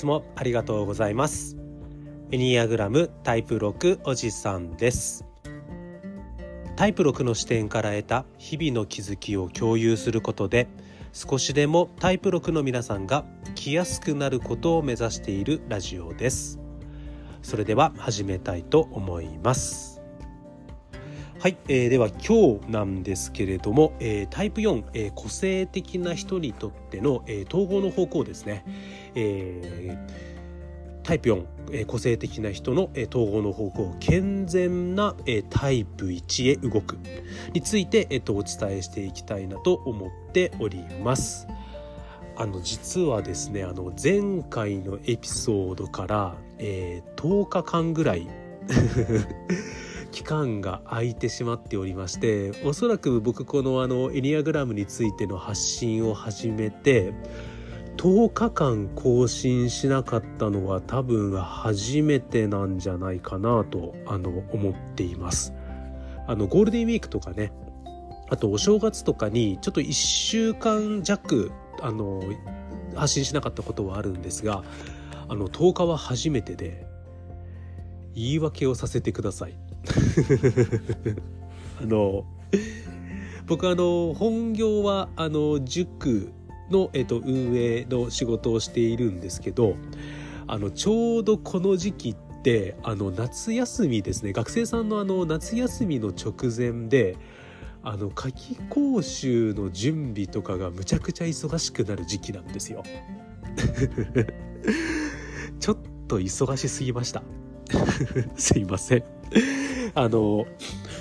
つもありがとうございます。エニアグラムタイプ6おじさんです。タイプ6の視点から得た日々の気づきを共有することで少しでもタイプ6の皆さんが生きやすくなることを目指しているラジオです。それでは始めたいと思います。はい、えー、では今日なんですけれども、えー、タイプ4、えー、個性的な人にとっての、えー、統合の方向ですね、えータイプ4、えー、個性的な人の、えー、統合の方向健全な、えー、タイプ1へ動くについて、えーと、お伝えしていきたいなと思っております。あの実はですねあの前回のエピソードから、えー、10日間ぐらい 期間が空いてしまっておりましておそらく僕このあのエニアグラムについての発信を始めて10日間更新しなかったのは多分初めてなんじゃないかなとあの思っています。あのゴールデンウィークとかねあとお正月とかにちょっと1週間弱あの発信しなかったことはあるんですがあの10日は初めてで言い訳をさせてください。あの僕あの本業はあの塾の、えっと、運営の仕事をしているんですけどあのちょうどこの時期ってあの夏休みですね学生さんのあの夏休みの直前であの夏期講習の準備とかがむちゃくちゃ忙しくなる時期なんですよ。ちょっと忙しすぎました。すいません。あの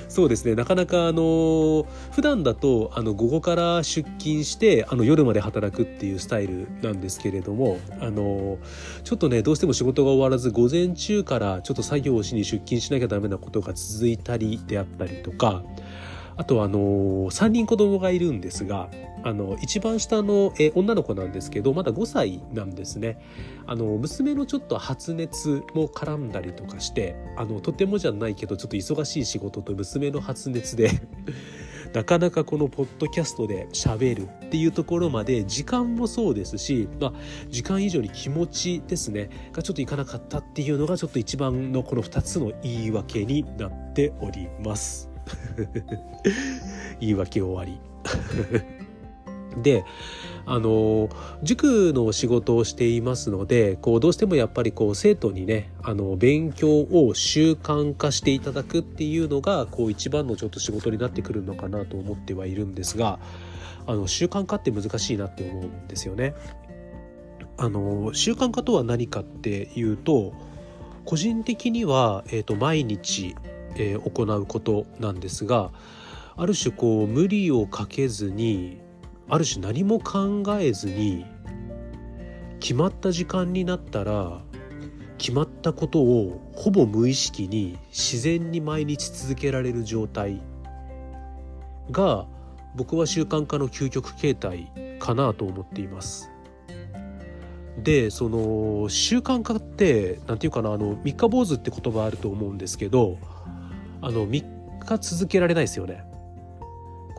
そうですねなかなかあの普段だとあの午後から出勤してあの夜まで働くっていうスタイルなんですけれどもあのちょっとねどうしても仕事が終わらず午前中からちょっと作業をしに出勤しなきゃダメなことが続いたりであったりとかあとあの3人子供がいるんですがあの一番下のえ女の子なんですけどまだ5歳なんですね。あの娘のちょっと発熱も絡んだりとかしてあのとてもじゃないけどちょっと忙しい仕事と娘の発熱で なかなかこのポッドキャストで喋るっていうところまで時間もそうですし、まあ、時間以上に気持ちですね。がちょっといかなかったっていうのがちょっと一番のこの2つの言い訳になっております。言い訳終わり。であの塾の仕事をしていますのでこうどうしてもやっぱりこう生徒にねあの勉強を習慣化していただくっていうのがこう一番のちょっと仕事になってくるのかなと思ってはいるんですがあの習慣化って難しいなって思うんですよね。あの習慣化とは何かっていうと個人的には、えーと毎日えー、行うことなんですがある種こう無理をかけずにある種何も考えずに決まった時間になったら決まったことをほぼ無意識に自然に毎日続けられる状態が僕は習慣化の究極形態かなと思っています。でその習慣化って何て言うかなあの三日坊主って言葉あると思うんですけどあの3日続けられないですよね。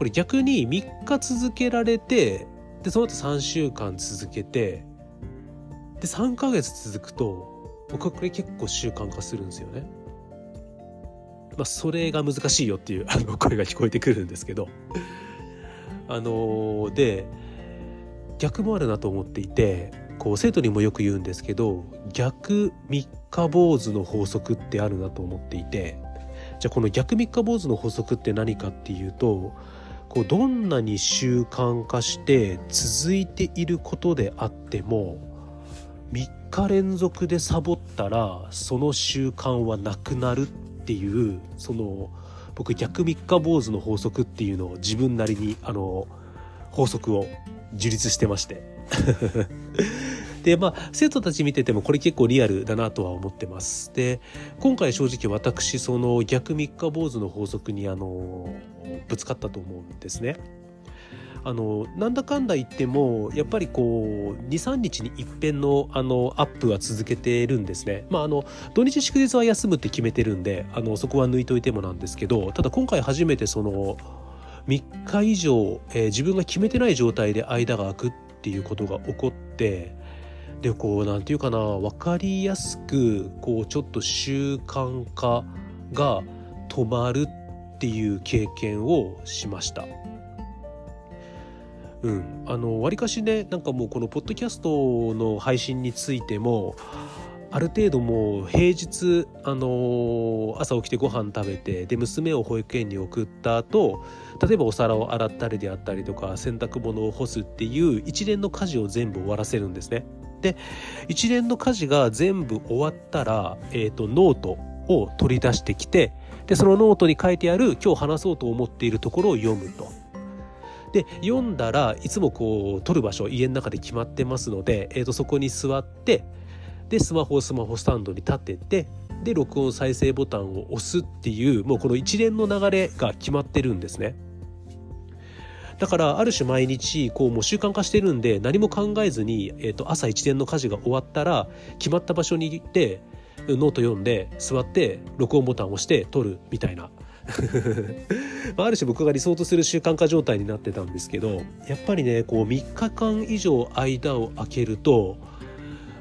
これ逆に3日続けられてでその後3週間続けてで3ヶ月続くと僕はこれ結構習慣化するんですよね。まあ、それが難しいよっていうあの声が聞こえてくるんですけどあので逆もあるなと思っていてこう生徒にもよく言うんですけど逆三日坊主の法則ってあるなと思っていてじゃあこの逆三日坊主の法則って何かっていうとこうどんなに習慣化して続いていることであっても3日連続でサボったらその習慣はなくなるっていうその僕逆三日坊主の法則っていうのを自分なりにあの法則を樹立してまして。でまあ生徒たち見ててもこれ結構リアルだなとは思ってますで今回正直私その逆三日坊主の法則にあのぶつかったと思うんですねあのなんだかんだ言ってもやっぱりこう23日に一遍のあのアップは続けてるんですね。まああの土日祝日は休むって決めてるんであのそこは抜いといてもなんですけどただ今回初めてその3日以上、えー、自分が決めてない状態で間が空くっていうことが起こってでこう何て言うかな分かりやすくこうちょっと習慣化が止まるっていう経験をしました。うん、あのわりかしねなんかもうこのポッドキャストの配信についてもある程度もう平日、あの朝起きてご飯食べてで娘を保育園に送った後例えばお皿を洗ったりであったりとか洗濯物を干すっていう一連の家事を全部終わらせるんですね。で一連の家事が全部終わったら、えーと、ノートを取り出してきてでそのノートに書いてある今日話そうと思っているところを読むと。で読んだらいつもこう撮る場所家の中で決まってますので、えーと、そこに座ってでスマホをスマホスタンドに立ててで録音再生ボタンを押すっていうもうこの一連の流れが決まってるんですね。だからある種毎日こうもう習慣化してるんで何も考えずに、えー、と朝一連の家事が終わったら決まった場所に行ってノート読んで座って録音ボタンを押して撮るみたいな。ある種僕が理想とする習慣化状態になってたんですけどやっぱりねこう3日間以上間を空けると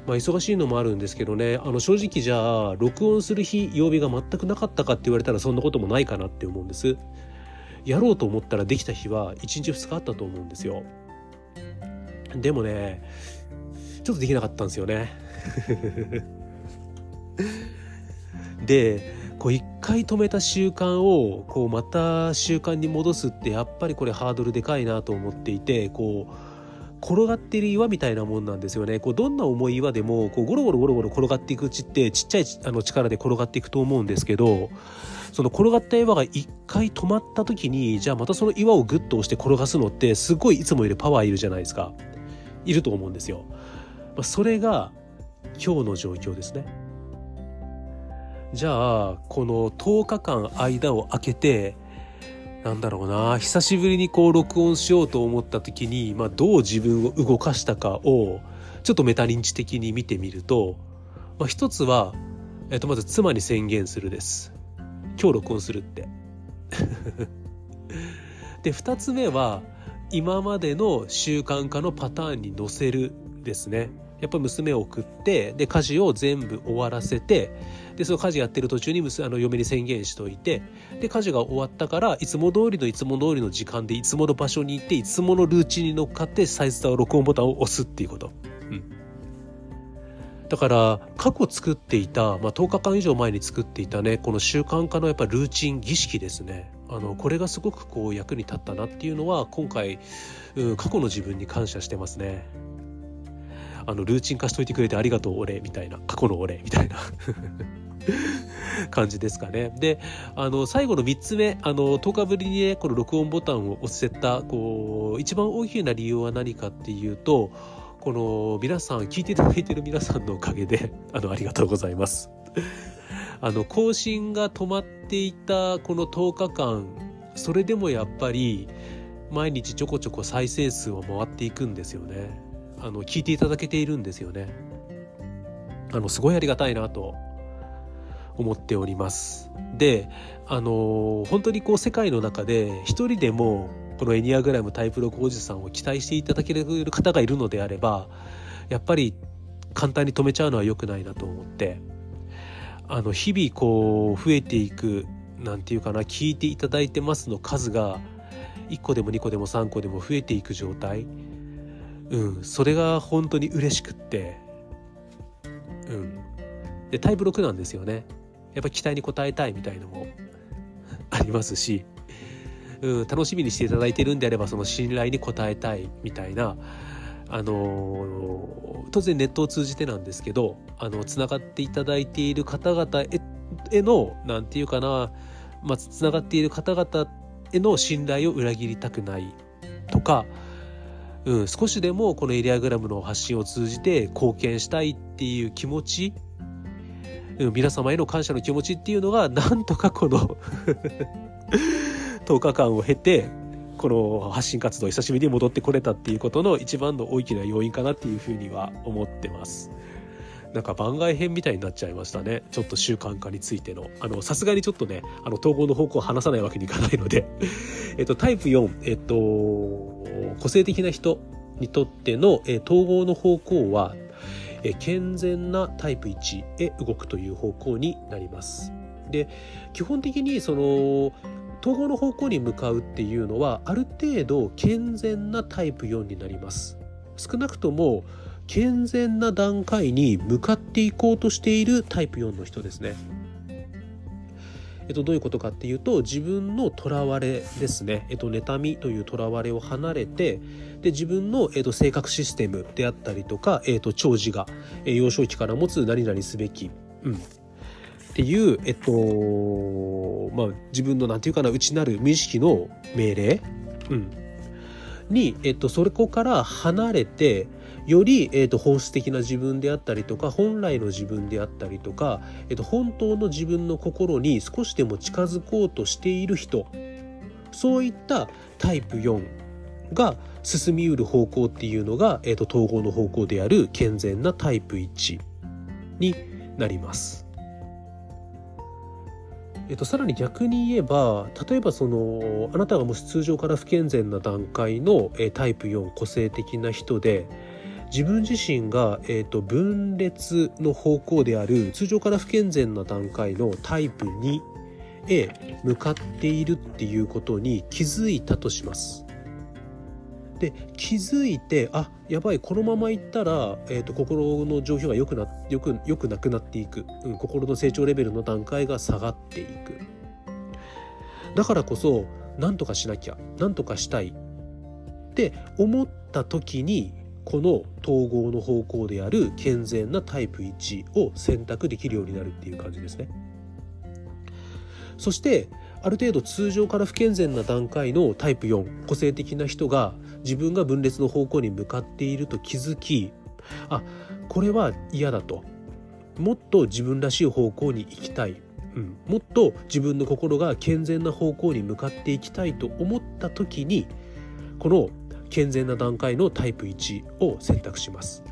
まあ、忙しいのもあるんですけどねあの正直じゃあ録音する日曜日が全くなかったかって言われたらそんなこともないかなって思うんです。やろうと思ったらできた日は1日2日あったと思うんですよ。でもねちょっとできなかったんですよね。でこう一回止めた習慣をこうまた習慣に戻すってやっぱりこれハードルでかいなと思っていてこう転がってる岩みたいなもんなんですよね。こうどんな重い岩でもこうゴロゴロゴロゴロ転がっていくうちってちっちゃいあの力で転がっていくと思うんですけどその転がった岩が一回止まった時にじゃあまたその岩をグッと押して転がすのってすごいいつもよりパワーいるじゃないですかいると思うんですよ。まあ、それが今日の状況ですね。じゃあこの10日間間を空けてなんだろうな久しぶりにこう録音しようと思った時に、まあ、どう自分を動かしたかをちょっとメタ認知的に見てみると、まあ、一つは、えっと、まず妻に宣言するです。今日録音するって。で二つ目は今までの習慣化のパターンに載せるですね。やっぱり娘を送ってで家事を全部終わらせてでその家事やってる途中にあの嫁に宣言しといてで家事が終わったからいつも通りのいつも通りの時間でいつもの場所に行っていつものルーチンに乗っかってサイズター録音ボタンを押すっていうこと。うんだから過去作っていた、まあ、10日間以上前に作っていたねこの習慣化のやっぱルーチン儀式ですねあのこれがすごくこう役に立ったなっていうのは今回、うん、過去の自分に感謝してますね。あのルーチン化しといてくれてありがとう俺みたいな過去の俺みたいな感じですかね。で、あの、最後の3つ目、あの、10日ぶりにね、この録音ボタンを押せた、こう、一番大きな理由は何かっていうと、この皆さん、聞いていただいてる皆さんのおかげで、あの、ありがとうございます。あの、更新が止まっていたこの10日間、それでもやっぱり、毎日ちょこちょこ再生数は回っていくんですよね。あの聞いていただけているんですよね。あのすごいありがたいなと思っております。であの本当にこう世界の中で一人でもこのエニアグラムタイプ6おじさんを期待していただける方がいるのであればやっぱり簡単に止めちゃうのは良くないなと思ってあの日々こう増えていくなんていうかな聞いていただいてますの数が1個でも2個でも3個でも増えていく状態うん。それが本当に嬉しくって。うん。でタイプ6なんですよね。やっぱ期待に応えたいみたいのも ありますし、うん、楽しみにしていただいてるんであればその信頼に応えたいみたいなあの当然ネットを通じてなんですけどあのつながっていただいている方々への何て言うかな、まあ、つながっている方々への信頼を裏切りたくないとかうん、少しでもこのエリアグラムの発信を通じて貢献したいっていう気持ち、うん、皆様への感謝の気持ちっていうのがなんとかこの 10日間を経てこの発信活動久しぶりに戻ってこれたっていうことの一番の大きな要因かなっていうふうには思ってます。なんか番外編みたいになっちゃいましたね。ちょっと習慣化についての。あの、さすがにちょっとね、あの、統合の方向を話さないわけにいかないので えっと、タイプ4、えっと、個性的な人にとっての、え統合の方向は、え健全なタイプ1へ動くという方向になります。で基本的にその統合の方向に向かうっていうのはある程度健全なタイプ4になります少なくとも健全な段階に向かっていこうとしているタイプ4の人ですね。えっと、どういうことかっていうと自分のとらわれですね、えっと、妬みというとらわれを離れてで自分の、えっと、性格システムであったりとか、えっと、長寿が、え幼少期から持つ何々すべき、うん、っていう、えっとまあ、自分のなんていうかな内なる無意識の命令、うん、に、えっと、それこから離れてより、えーと、本質的な自分であったりとか本来の自分であったりとか、えーと、本当の自分の心に少しでも近づこうとしている人そういったタイプ4が進みうる方向っていうのが、えーと統合の方向である健全なタイプ1になります。えっと、さらに逆に言えば例えばそのあなたがもし通常から不健全な段階の、えタイプ4個性的な人で自分自身が、えーと、分裂の方向である通常から不健全な段階のタイプ2へ向かっているっていうことに気づいたとします。で気づいてあやばいこのままいったら、えーと、心の状況が良くなよくよくなくなっていく、うん、心の成長レベルの段階が下がっていく。だからこそ何とかしなきゃ何とかしたい。って思った時にこの統合の方向である健全なタイプ1を選択できるようになるっていう感じですね。そしてある程度通常から不健全な段階のタイプ4個性的な人が自分が分裂の方向に向かっていると気づきあこれは嫌だと。もっと自分らしい方向に行きたい、うん、もっと自分の心が健全な方向に向かっていきたいと思った時にこの健全な段階のタイプ1を選択します。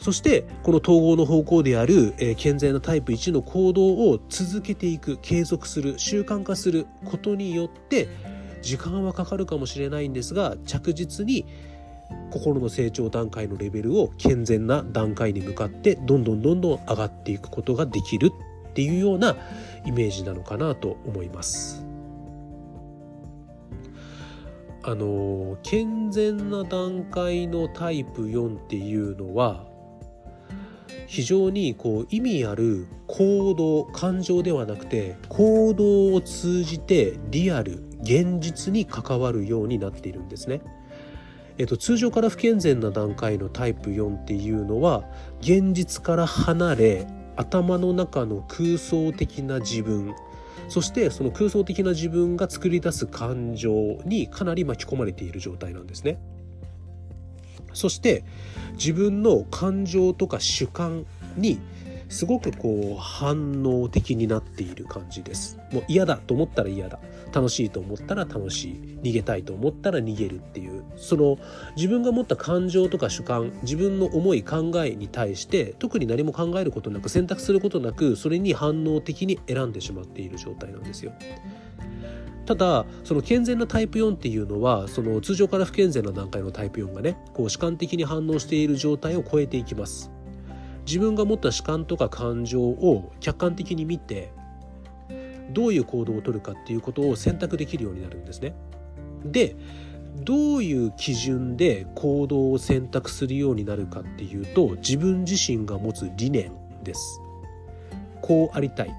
そしてこの統合の方向である、えー、健全なタイプ1の行動を続けていく継続する習慣化することによって時間はかかるかもしれないんですが着実に心の成長段階のレベルを健全な段階に向かってどんどんどんどん上がっていくことができるっていうようなイメージなのかなと思います。あの健全な段階のタイプ4っていうのは非常にこう意味ある行動感情ではなくて行動を通じてリアル現実に関わるようになっているんですね。えっと、通常から不健全な段階のタイプ4っていうのは現実から離れ頭の中の空想的な自分そしてその空想的な自分が作り出す感情にかなり巻き込まれている状態なんですね。そして自分の感情とか主観にすごくこう反応的になっている感じです。もう嫌だと思ったら嫌だ。楽しいと思ったら楽しい。逃げたいと思ったら逃げるっていう。その自分が持った感情とか主観自分の思い考えに対して特に何も考えることなく選択することなくそれに反応的に選んでしまっている状態なんですよ。ただその健全なタイプ4っていうのはその通常から不健全な段階のタイプ4がねこう主観的に反応している状態を超えていきます自分が持った主観とか感情を客観的に見てどういう行動をとるかっていうことを選択できるようになるんですね。でどういう基準で行動を選択するようになるかっていうと自分自身が持つ理念です。こうありたい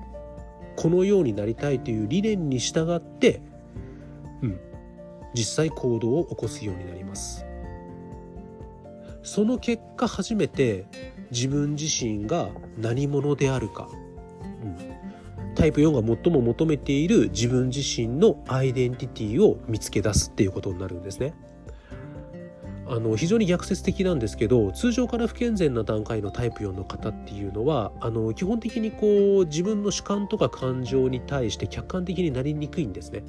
このようになりたいという理念に従って、うん、実際行動を起こすようになります。その結果初めて自分自身が何者であるか、うん、タイプ4が最も求めている自分自身のアイデンティティを見つけ出すっていうことになるんですね。あの非常に逆説的なんですけど通常から不健全な段階のタイプ4の方っていうのはあの基本的にこう自分の主観とか感情に対して客観的になりにくいんですね。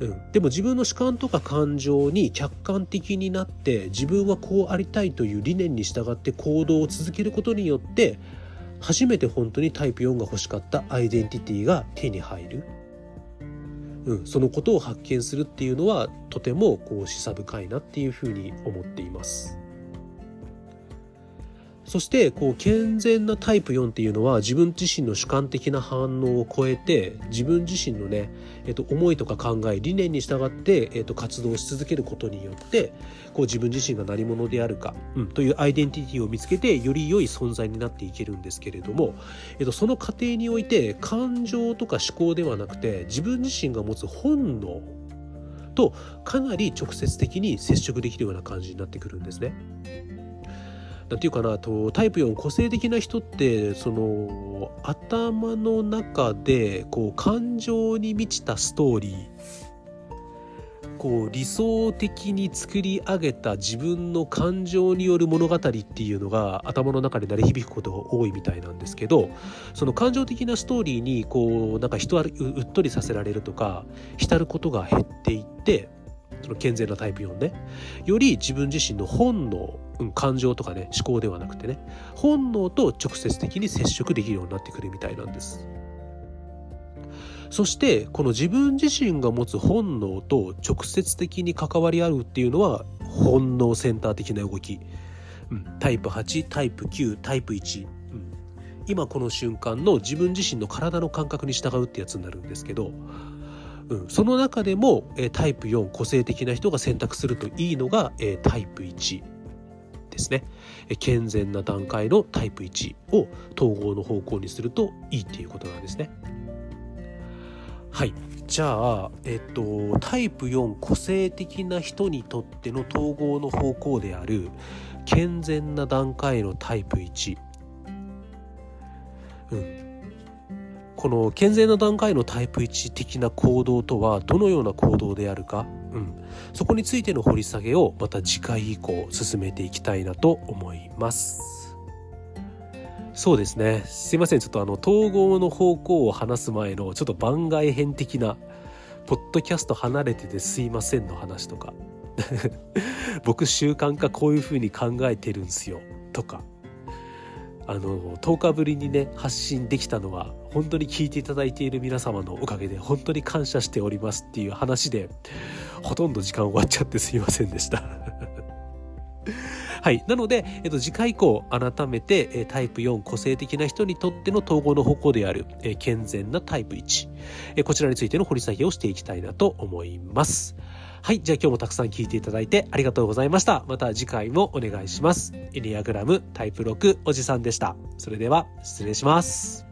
うん、でも自分の主観とか感情に客観的になって自分はこうありたいという理念に従って行動を続けることによって初めて本当にタイプ4が欲しかったアイデンティティが手に入る、うん、そのことを発見するっていうのはとてもこう示唆深いなっていうふうに思っています。そしてこう健全なタイプ4っていうのは自分自身の主観的な反応を超えて自分自身のね、えっと、思いとか考え理念に従って、えっと、活動し続けることによってこう自分自身が何者であるか、うん、というアイデンティティを見つけてより良い存在になっていけるんですけれども、えっと、その過程において感情とか思考ではなくて自分自身が持つ本能とかなり直接的に接触できるような感じになってくるんですね。なんていうかなとタイプ4個性的な人ってその頭の中でこう感情に満ちたストーリー。こう理想的に作り上げた自分の感情による物語っていうのが頭の中で鳴り響くことが多いみたいなんですけどその感情的なストーリーにこうなんか人はうっとりさせられるとか浸ることが減っていってその健全なタイプ4ね。より自分自身の本能、うん、感情とかね思考ではなくてね本能と直接的に接触できるようになってくるみたいなんです。そしてこの自分自身が持つ本能と直接的に関わり合うっていうのは本能センター的な動き、うん、タイプ8タイプ9タイプ1、うん、今この瞬間の自分自身の体の感覚に従うってやつになるんですけどうん、その中でも、えー、タイプ4個性的な人が選択するといいのが、えー、タイプ1ですね、健全な段階のタイプ1を統合の方向にするといいっていうことなんですね。はい。じゃあえっ、とタイプ4個性的な人にとっての統合の方向である健全な段階のタイプ1うん。この健全な段階のタイプ1的な行動とはどのような行動であるか、うん、そこについての掘り下げをまた次回以降進めていきたいなと思います。そうですね。すいません。ちょっとあの、統合の方向を話す前の、ちょっと番外編的な、ポッドキャスト離れててすいませんの話とか。僕習慣化こういう風に考えてるんすよ。とか。あの10日ぶりにね発信できたのは本当に聞いていただいている皆様のおかげで本当に感謝しておりますっていう話でほとんど時間終わっちゃってすいませんでしたはい。なので、えっと、次回以降、改めて、えタイプ4個性的な人にとっての統合の方向である、え健全なタイプ1、えこちらについての掘り下げをしていきたいなと思います。はい。じゃあ今日もたくさん聞いていただいてありがとうございました。また次回もお願いします。エニアグラムタイプ6おじさんでした。それでは失礼します。